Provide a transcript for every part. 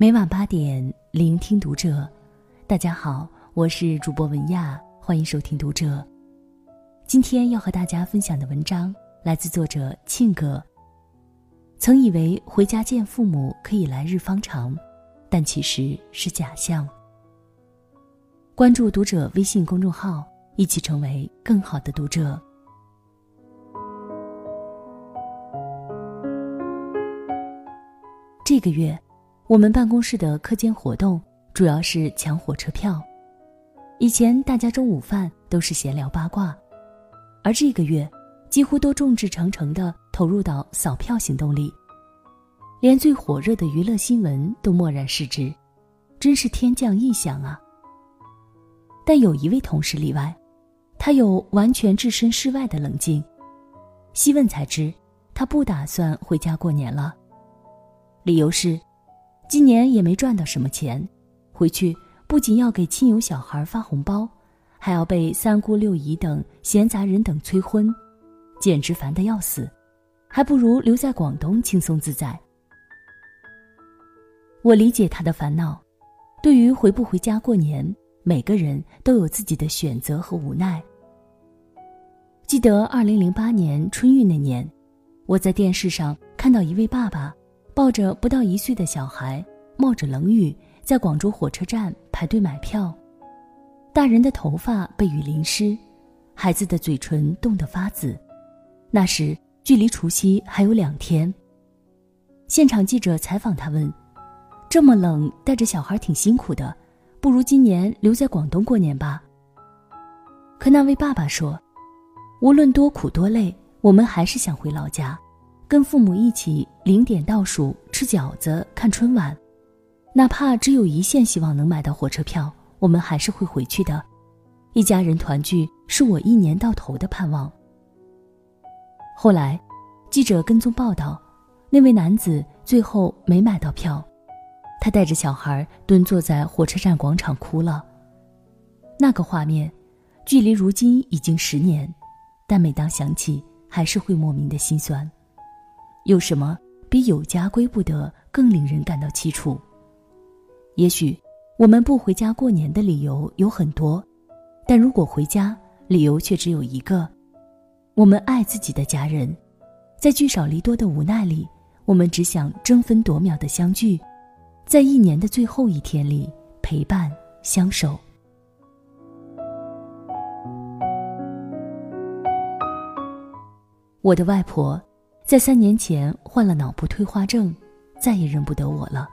每晚八点，聆听读者。大家好，我是主播文亚，欢迎收听读者。今天要和大家分享的文章来自作者庆哥。曾以为回家见父母可以来日方长，但其实是假象。关注读者微信公众号，一起成为更好的读者。这个月，我们办公室的课间活动主要是抢火车票。以前大家中午饭都是闲聊八卦，而这个月，几乎都众志成城的投入到扫票行动里，连最火热的娱乐新闻都漠然视之，真是天降异象啊！但有一位同事例外，他有完全置身事外的冷静。细问才知，他不打算回家过年了。理由是，今年也没赚到什么钱，回去不仅要给亲友小孩发红包，还要被三姑六姨等闲杂人等催婚，简直烦得要死，还不如留在广东轻松自在。我理解他的烦恼，对于回不回家过年，每个人都有自己的选择和无奈。记得二零零八年春运那年，我在电视上看到一位爸爸。抱着不到一岁的小孩，冒着冷雨，在广州火车站排队买票。大人的头发被雨淋湿，孩子的嘴唇冻得发紫。那时距离除夕还有两天。现场记者采访他问：“这么冷，带着小孩挺辛苦的，不如今年留在广东过年吧？”可那位爸爸说：“无论多苦多累，我们还是想回老家。”跟父母一起零点倒数吃饺子看春晚，哪怕只有一线希望能买到火车票，我们还是会回去的。一家人团聚是我一年到头的盼望。后来，记者跟踪报道，那位男子最后没买到票，他带着小孩蹲坐在火车站广场哭了。那个画面，距离如今已经十年，但每当想起，还是会莫名的心酸。有什么比有家归不得更令人感到凄楚？也许我们不回家过年的理由有很多，但如果回家，理由却只有一个：我们爱自己的家人，在聚少离多的无奈里，我们只想争分夺秒的相聚，在一年的最后一天里陪伴相守。我的外婆。在三年前患了脑部退化症，再也认不得我了。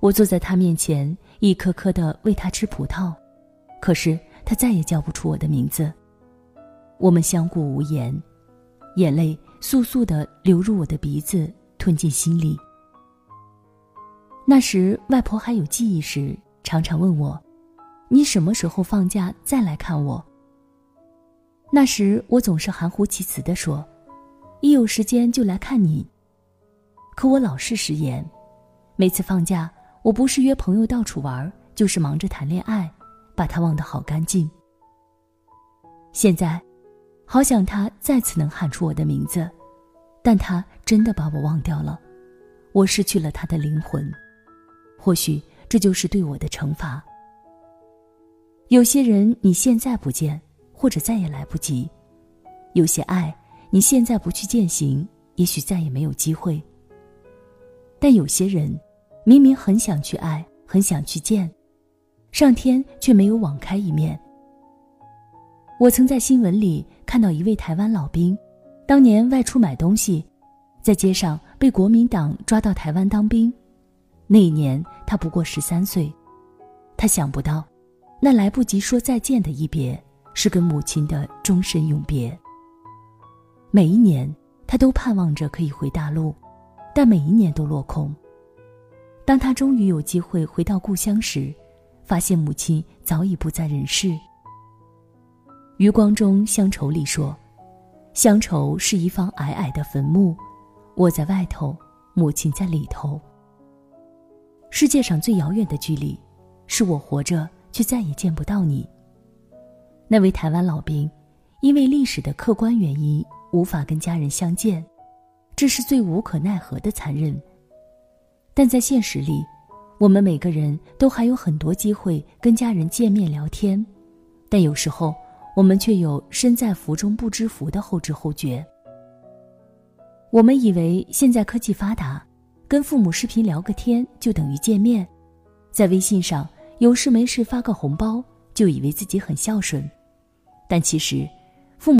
我坐在他面前，一颗颗的喂他吃葡萄，可是他再也叫不出我的名字。我们相顾无言，眼泪簌簌的流入我的鼻子，吞进心里。那时外婆还有记忆时，常常问我：“你什么时候放假再来看我？”那时我总是含糊其辞的说。一有时间就来看你，可我老是食言。每次放假，我不是约朋友到处玩，就是忙着谈恋爱，把他忘得好干净。现在，好想他再次能喊出我的名字，但他真的把我忘掉了，我失去了他的灵魂。或许这就是对我的惩罚。有些人你现在不见，或者再也来不及；有些爱。你现在不去践行，也许再也没有机会。但有些人，明明很想去爱，很想去见，上天却没有网开一面。我曾在新闻里看到一位台湾老兵，当年外出买东西，在街上被国民党抓到台湾当兵。那一年他不过十三岁，他想不到，那来不及说再见的一别，是跟母亲的终身永别。每一年，他都盼望着可以回大陆，但每一年都落空。当他终于有机会回到故乡时，发现母亲早已不在人世。余光中《乡愁》里说：“乡愁是一方矮矮的坟墓，我在外头，母亲在里头。世界上最遥远的距离，是我活着却再也见不到你。”那位台湾老兵，因为历史的客观原因。无法跟家人相见，这是最无可奈何的残忍。但在现实里，我们每个人都还有很多机会跟家人见面聊天，但有时候我们却有身在福中不知福的后知后觉。我们以为现在科技发达，跟父母视频聊个天就等于见面，在微信上有事没事发个红包，就以为自己很孝顺，但其实